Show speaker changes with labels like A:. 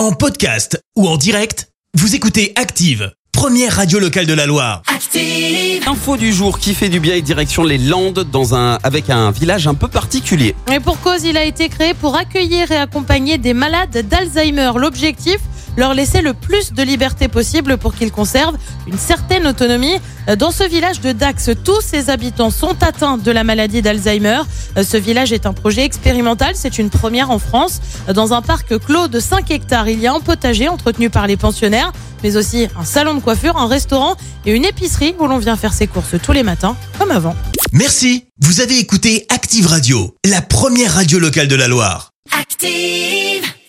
A: En podcast ou en direct, vous écoutez Active, première radio locale de la Loire.
B: Active.
C: Info du jour qui fait du bien et direction les Landes dans un, avec un village un peu particulier.
D: Et pour cause, il a été créé pour accueillir et accompagner des malades d'Alzheimer. L'objectif leur laisser le plus de liberté possible pour qu'ils conservent une certaine autonomie. Dans ce village de Dax, tous ses habitants sont atteints de la maladie d'Alzheimer. Ce village est un projet expérimental, c'est une première en France. Dans un parc clos de 5 hectares, il y a un potager entretenu par les pensionnaires, mais aussi un salon de coiffure, un restaurant et une épicerie où l'on vient faire ses courses tous les matins, comme avant.
A: Merci, vous avez écouté Active Radio, la première radio locale de la Loire.
B: Active.